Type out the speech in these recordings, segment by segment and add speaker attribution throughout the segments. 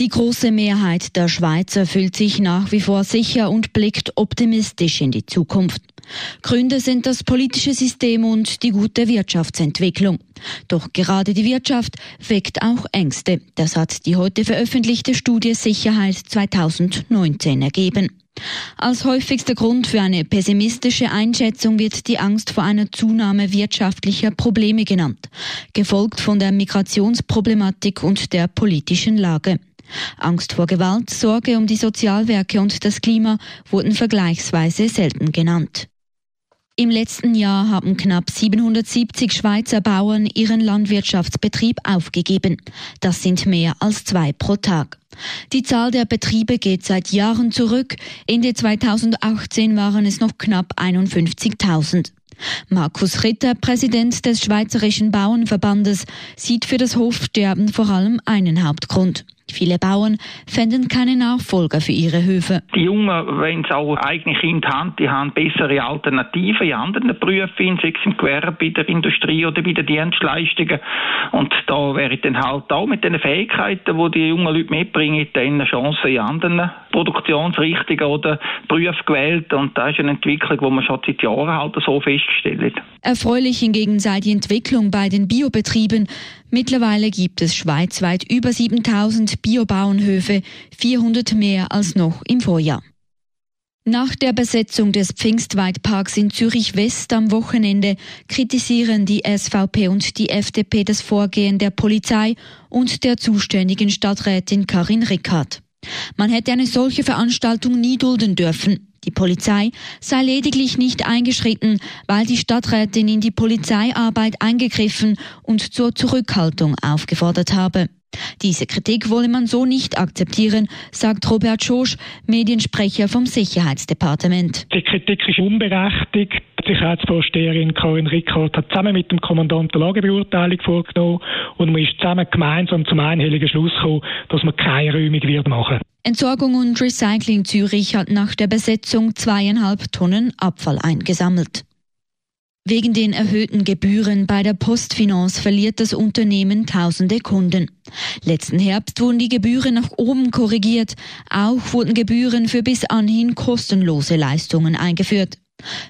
Speaker 1: Die große Mehrheit der Schweizer fühlt sich nach wie vor sicher und blickt optimistisch in die Zukunft. Gründe sind das politische System und die gute Wirtschaftsentwicklung. Doch gerade die Wirtschaft weckt auch Ängste. Das hat die heute veröffentlichte Studie Sicherheit 2019 ergeben. Als häufigster Grund für eine pessimistische Einschätzung wird die Angst vor einer Zunahme wirtschaftlicher Probleme genannt, gefolgt von der Migrationsproblematik und der politischen Lage. Angst vor Gewalt, Sorge um die Sozialwerke und das Klima wurden vergleichsweise selten genannt. Im letzten Jahr haben knapp 770 Schweizer Bauern ihren Landwirtschaftsbetrieb aufgegeben. Das sind mehr als zwei pro Tag. Die Zahl der Betriebe geht seit Jahren zurück. Ende 2018 waren es noch knapp 51.000. Markus Ritter, Präsident des Schweizerischen Bauernverbandes, sieht für das Hofsterben vor allem einen Hauptgrund. Viele Bauern fänden keine Nachfolger für ihre Höfe.
Speaker 2: Die Jungen, wenn sie auch eigene Kinder haben, die haben bessere Alternativen in anderen Berufen, sei es im Gewerbe, bei der Industrie oder bei den Dienstleistungen. Und da wäre dann halt auch mit den Fähigkeiten, die die jungen Leute mitbringen, dann eine Chance in anderen Produktionsrichtungen oder Berufen gewählt. Und das ist eine Entwicklung, die man schon seit Jahren halt so festgestellt.
Speaker 1: Erfreulich hingegen sei die Entwicklung bei den Biobetrieben. Mittlerweile gibt es schweizweit über 7000 Biobauernhöfe, 400 mehr als noch im Vorjahr. Nach der Besetzung des Pfingstweidparks in Zürich West am Wochenende kritisieren die SVP und die FDP das Vorgehen der Polizei und der zuständigen Stadträtin Karin Rickard. Man hätte eine solche Veranstaltung nie dulden dürfen. Die Polizei sei lediglich nicht eingeschritten, weil die Stadträtin in die Polizeiarbeit eingegriffen und zur Zurückhaltung aufgefordert habe. Diese Kritik wolle man so nicht akzeptieren, sagt Robert Schosch, Mediensprecher vom Sicherheitsdepartement.
Speaker 3: Die Kritik ist unberechtigt. Die Sicherheitsvorsteherin Karin Rickard hat zusammen mit dem Kommandanten Lagebeurteilung vorgenommen und man ist zusammen gemeinsam zum einhelligen Schluss gekommen, dass man keine Räumung wird machen.
Speaker 1: Entsorgung und Recycling Zürich hat nach der Besetzung zweieinhalb Tonnen Abfall eingesammelt. Wegen den erhöhten Gebühren bei der Postfinance verliert das Unternehmen tausende Kunden. Letzten Herbst wurden die Gebühren nach oben korrigiert. Auch wurden Gebühren für bis anhin kostenlose Leistungen eingeführt.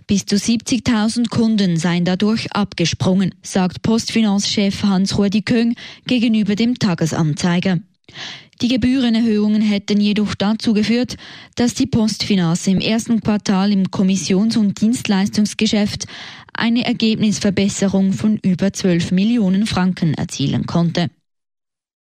Speaker 1: Bis zu 70.000 Kunden seien dadurch abgesprungen, sagt Postfinance-Chef Hans-Rudi Köng gegenüber dem Tagesanzeiger. Die Gebührenerhöhungen hätten jedoch dazu geführt, dass die Postfinance im ersten Quartal im Kommissions- und Dienstleistungsgeschäft eine Ergebnisverbesserung von über 12 Millionen Franken erzielen konnte.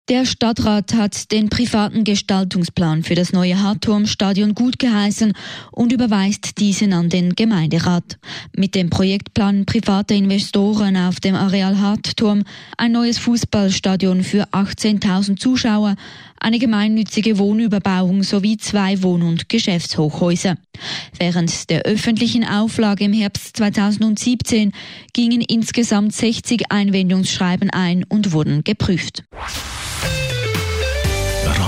Speaker 1: Der Stadtrat hat den privaten Gestaltungsplan für das neue Hartturmstadion gut geheißen und überweist diesen an den Gemeinderat. Mit dem Projektplan privater Investoren auf dem Areal Hartturm ein neues Fußballstadion für 18.000 Zuschauer, eine gemeinnützige Wohnüberbauung sowie zwei Wohn- und Geschäftshochhäuser. Während der öffentlichen Auflage im Herbst 2017 gingen insgesamt 60 Einwendungsschreiben ein und wurden geprüft.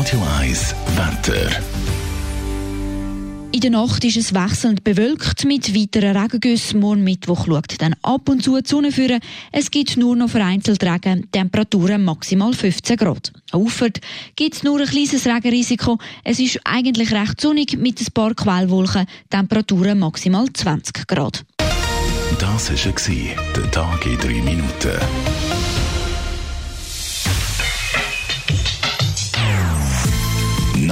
Speaker 4: Radio 1 Wetter.
Speaker 1: In der Nacht ist es wechselnd bewölkt mit weiteren Regengüssen. Morgen Mittwoch schaut dann ab und zu die Sonne führen. Es gibt nur noch vereinzelt Regen, Temperaturen maximal 15 Grad. Auffert gibt es nur ein kleines Regenrisiko. Es ist eigentlich recht sonnig mit ein paar Quellwolken, Temperaturen maximal 20 Grad.
Speaker 4: Das war der Tag in 3 Minuten.